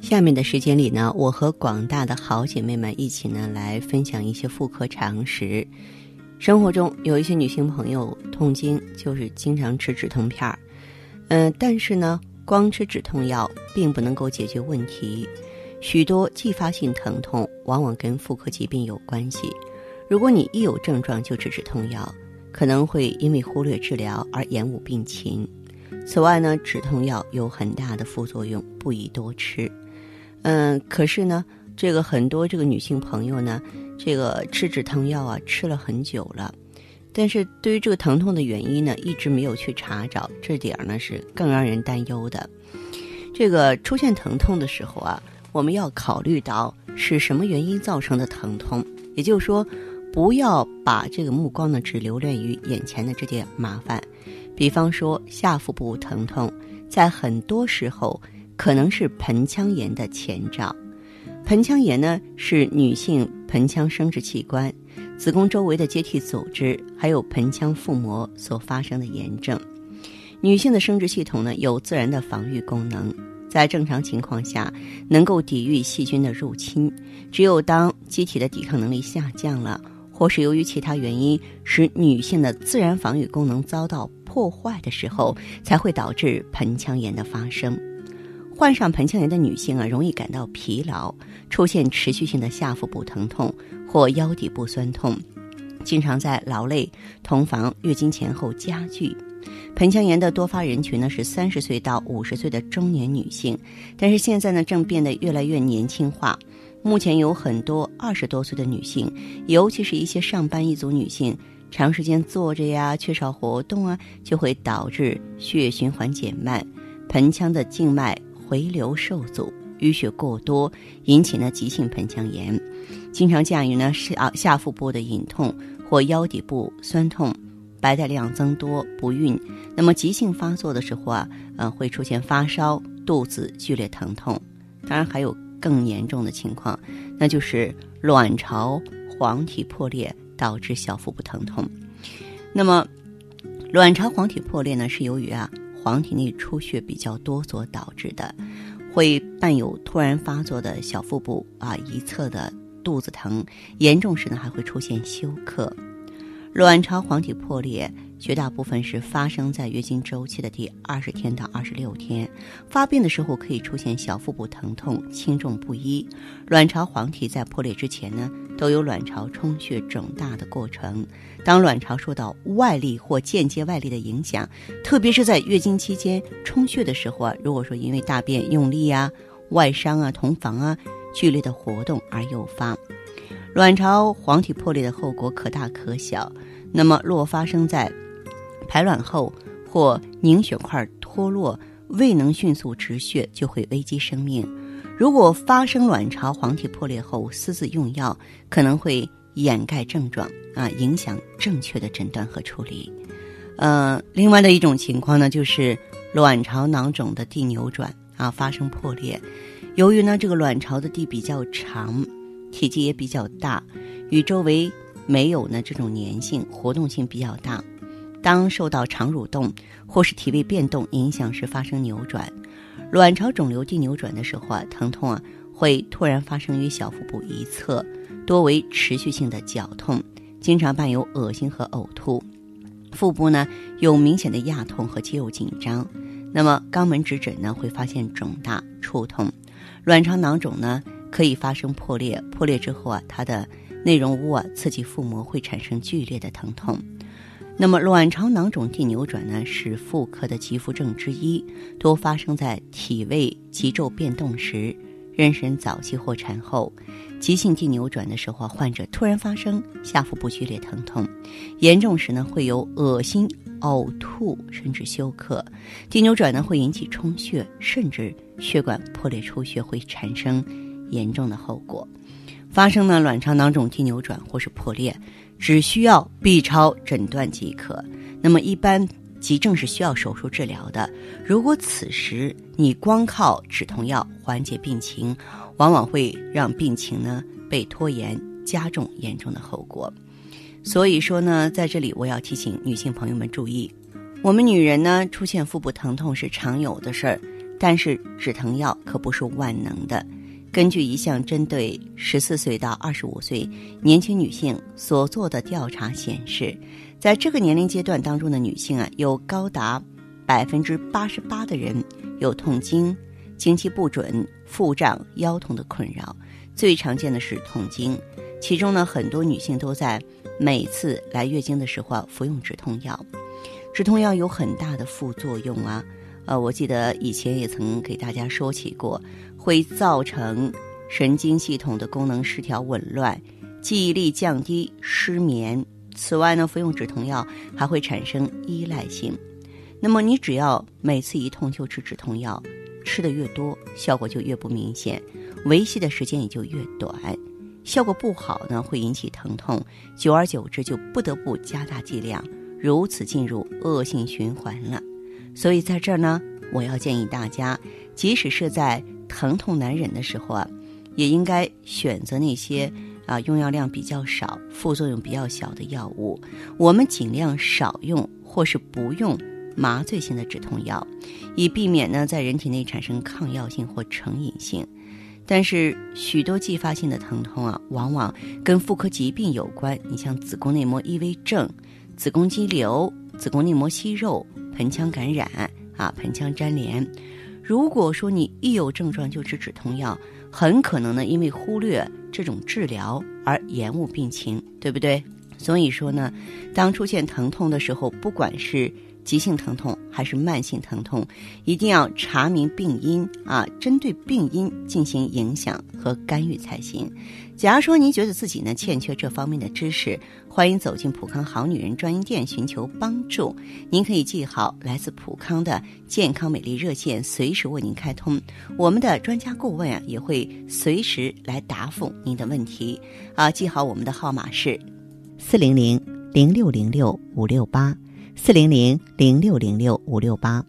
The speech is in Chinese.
下面的时间里呢，我和广大的好姐妹们一起呢来分享一些妇科常识。生活中有一些女性朋友痛经就是经常吃止痛片儿，嗯，但是呢，光吃止痛药并不能够解决问题。许多继发性疼痛往往跟妇科疾病有关系。如果你一有症状就吃止痛药，可能会因为忽略治疗而延误病情。此外呢，止痛药有很大的副作用，不宜多吃。嗯，可是呢，这个很多这个女性朋友呢，这个吃止疼药啊，吃了很久了，但是对于这个疼痛的原因呢，一直没有去查找，这点儿呢是更让人担忧的。这个出现疼痛的时候啊，我们要考虑到是什么原因造成的疼痛，也就是说，不要把这个目光呢只留恋于眼前的这件麻烦。比方说下腹部疼痛，在很多时候。可能是盆腔炎的前兆。盆腔炎呢，是女性盆腔生殖器官、子宫周围的结缔组织，还有盆腔腹膜所发生的炎症。女性的生殖系统呢，有自然的防御功能，在正常情况下能够抵御细菌的入侵。只有当机体的抵抗能力下降了，或是由于其他原因使女性的自然防御功能遭到破坏的时候，才会导致盆腔炎的发生。患上盆腔炎的女性啊，容易感到疲劳，出现持续性的下腹部疼痛或腰底部酸痛，经常在劳累、同房、月经前后加剧。盆腔炎的多发人群呢是三十岁到五十岁的中年女性，但是现在呢正变得越来越年轻化。目前有很多二十多岁的女性，尤其是一些上班一族女性，长时间坐着呀，缺少活动啊，就会导致血液循环减慢，盆腔的静脉。回流受阻，淤血过多，引起呢急性盆腔炎，经常见于呢下下腹部的隐痛或腰底部酸痛，白带量增多，不孕。那么急性发作的时候啊，呃会出现发烧、肚子剧烈疼痛。当然还有更严重的情况，那就是卵巢黄体破裂导致小腹部疼痛。那么卵巢黄体破裂呢，是由于啊。黄体内出血比较多所导致的，会伴有突然发作的小腹部啊一侧的肚子疼，严重时呢还会出现休克。卵巢黄体破裂绝大部分是发生在月经周期的第二十天到二十六天，发病的时候可以出现小腹部疼痛，轻重不一。卵巢黄体在破裂之前呢，都有卵巢充血肿大的过程。当卵巢受到外力或间接外力的影响，特别是在月经期间充血的时候啊，如果说因为大便用力啊、外伤啊、同房啊、剧烈的活动而诱发。卵巢黄体破裂的后果可大可小。那么，若发生在排卵后或凝血块脱落未能迅速止血，就会危及生命。如果发生卵巢黄体破裂后私自用药，可能会掩盖症状啊，影响正确的诊断和处理。呃，另外的一种情况呢，就是卵巢囊肿的蒂扭转啊，发生破裂。由于呢，这个卵巢的蒂比较长。体积也比较大，与周围没有呢这种粘性，活动性比较大。当受到肠蠕动或是体位变动影响时发生扭转，卵巢肿瘤蒂扭转的时候啊，疼痛啊会突然发生于小腹部一侧，多为持续性的绞痛，经常伴有恶心和呕吐。腹部呢有明显的压痛和肌肉紧张。那么肛门指诊呢会发现肿大、触痛，卵巢囊肿呢。可以发生破裂，破裂之后啊，它的内容物啊刺激腹膜会产生剧烈的疼痛。那么卵巢囊肿地扭转呢，是妇科的急腹症之一，多发生在体位急骤变动时、妊娠早期或产后。急性地扭转的时候，患者突然发生下腹部剧烈疼痛，严重时呢会有恶心、呕吐，甚至休克。地扭转呢会引起充血，甚至血管破裂出血，会产生严重的后果。发生呢卵巢囊肿肌扭转或是破裂。只需要 B 超诊断即可。那么，一般急症是需要手术治疗的。如果此时你光靠止痛药缓解病情，往往会让病情呢被拖延，加重严重的后果。所以说呢，在这里我要提醒女性朋友们注意：我们女人呢出现腹部疼痛是常有的事儿，但是止疼药可不是万能的。根据一项针对十四岁到二十五岁年轻女性所做的调查显示，在这个年龄阶段当中的女性啊，有高达百分之八十八的人有痛经、经期不准、腹胀、腰痛的困扰。最常见的是痛经，其中呢，很多女性都在每次来月经的时候啊服用止痛药。止痛药有很大的副作用啊。呃，我记得以前也曾给大家说起过，会造成神经系统的功能失调、紊乱、记忆力降低、失眠。此外呢，服用止痛药还会产生依赖性。那么你只要每次一痛就吃止痛药，吃的越多，效果就越不明显，维系的时间也就越短。效果不好呢，会引起疼痛，久而久之就不得不加大剂量，如此进入恶性循环了。所以在这儿呢，我要建议大家，即使是在疼痛难忍的时候啊，也应该选择那些啊用药量比较少、副作用比较小的药物。我们尽量少用或是不用麻醉性的止痛药，以避免呢在人体内产生抗药性或成瘾性。但是许多继发性的疼痛啊，往往跟妇科疾病有关。你像子宫内膜异位症、子宫肌瘤、子宫内膜息肉。盆腔感染啊，盆腔粘连。如果说你一有症状就吃止痛药，很可能呢，因为忽略这种治疗而延误病情，对不对？所以说呢，当出现疼痛的时候，不管是急性疼痛还是慢性疼痛，一定要查明病因啊，针对病因进行影响和干预才行。假如说您觉得自己呢欠缺这方面的知识，欢迎走进普康好女人专营店寻求帮助。您可以记好来自普康的健康美丽热线，随时为您开通。我们的专家顾问啊也会随时来答复您的问题。啊，记好我们的号码是四零零零六零六五六八。四零零零六零六五六八。